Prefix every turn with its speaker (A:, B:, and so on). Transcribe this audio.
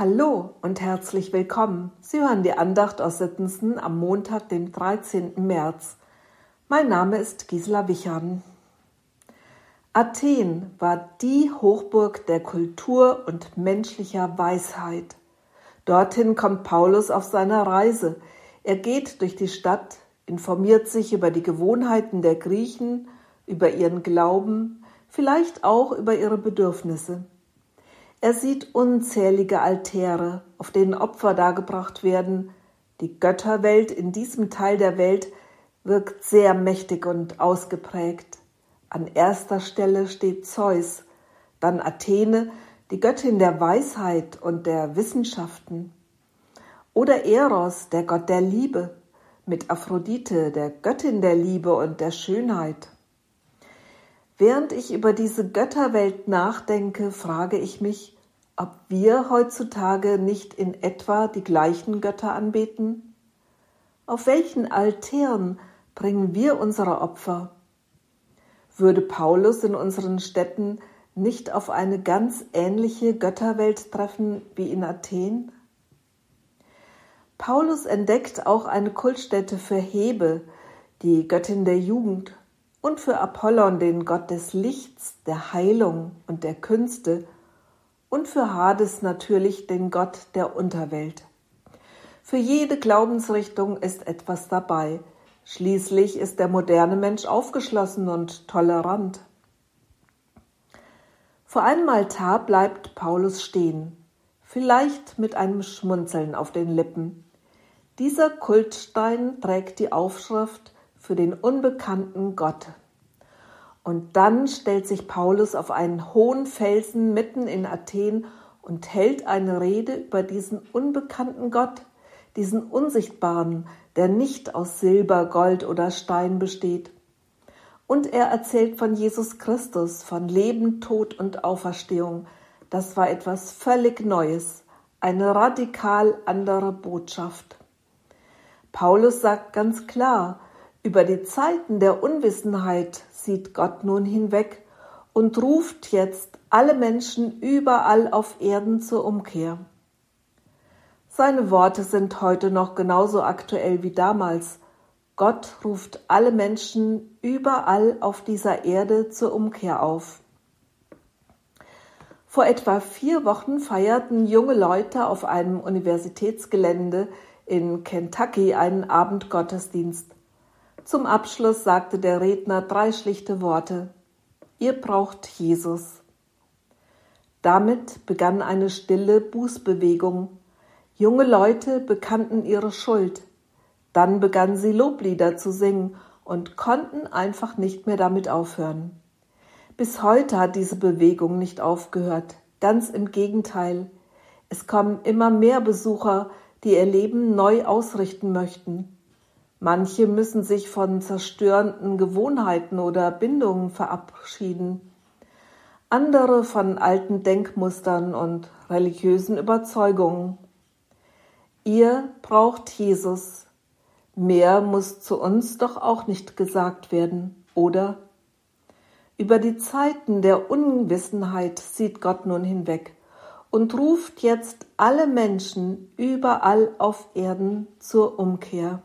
A: Hallo und herzlich willkommen. Sie hören die Andacht aus Sittensen am Montag, dem 13. März. Mein Name ist Gisela Wichern. Athen war die Hochburg der Kultur und menschlicher Weisheit. Dorthin kommt Paulus auf seiner Reise. Er geht durch die Stadt, informiert sich über die Gewohnheiten der Griechen, über ihren Glauben, vielleicht auch über ihre Bedürfnisse. Er sieht unzählige Altäre, auf denen Opfer dargebracht werden. Die Götterwelt in diesem Teil der Welt wirkt sehr mächtig und ausgeprägt. An erster Stelle steht Zeus, dann Athene, die Göttin der Weisheit und der Wissenschaften. Oder Eros, der Gott der Liebe, mit Aphrodite, der Göttin der Liebe und der Schönheit. Während ich über diese Götterwelt nachdenke, frage ich mich, ob wir heutzutage nicht in etwa die gleichen Götter anbeten? Auf welchen Altären bringen wir unsere Opfer? Würde Paulus in unseren Städten nicht auf eine ganz ähnliche Götterwelt treffen wie in Athen? Paulus entdeckt auch eine Kultstätte für Hebe, die Göttin der Jugend, und für Apollon, den Gott des Lichts, der Heilung und der Künste, und für Hades natürlich den Gott der Unterwelt. Für jede Glaubensrichtung ist etwas dabei. Schließlich ist der moderne Mensch aufgeschlossen und tolerant. Vor einem Altar bleibt Paulus stehen, vielleicht mit einem Schmunzeln auf den Lippen. Dieser Kultstein trägt die Aufschrift für den unbekannten Gott. Und dann stellt sich Paulus auf einen hohen Felsen mitten in Athen und hält eine Rede über diesen unbekannten Gott, diesen unsichtbaren, der nicht aus Silber, Gold oder Stein besteht. Und er erzählt von Jesus Christus, von Leben, Tod und Auferstehung. Das war etwas völlig Neues, eine radikal andere Botschaft. Paulus sagt ganz klar, über die Zeiten der Unwissenheit sieht Gott nun hinweg und ruft jetzt alle Menschen überall auf Erden zur Umkehr. Seine Worte sind heute noch genauso aktuell wie damals. Gott ruft alle Menschen überall auf dieser Erde zur Umkehr auf. Vor etwa vier Wochen feierten junge Leute auf einem Universitätsgelände in Kentucky einen Abendgottesdienst. Zum Abschluss sagte der Redner drei schlichte Worte. Ihr braucht Jesus. Damit begann eine stille Bußbewegung. Junge Leute bekannten ihre Schuld. Dann begannen sie Loblieder zu singen und konnten einfach nicht mehr damit aufhören. Bis heute hat diese Bewegung nicht aufgehört. Ganz im Gegenteil. Es kommen immer mehr Besucher, die ihr Leben neu ausrichten möchten. Manche müssen sich von zerstörenden Gewohnheiten oder Bindungen verabschieden, andere von alten Denkmustern und religiösen Überzeugungen. Ihr braucht Jesus. Mehr muss zu uns doch auch nicht gesagt werden, oder? Über die Zeiten der Unwissenheit sieht Gott nun hinweg und ruft jetzt alle Menschen überall auf Erden zur Umkehr.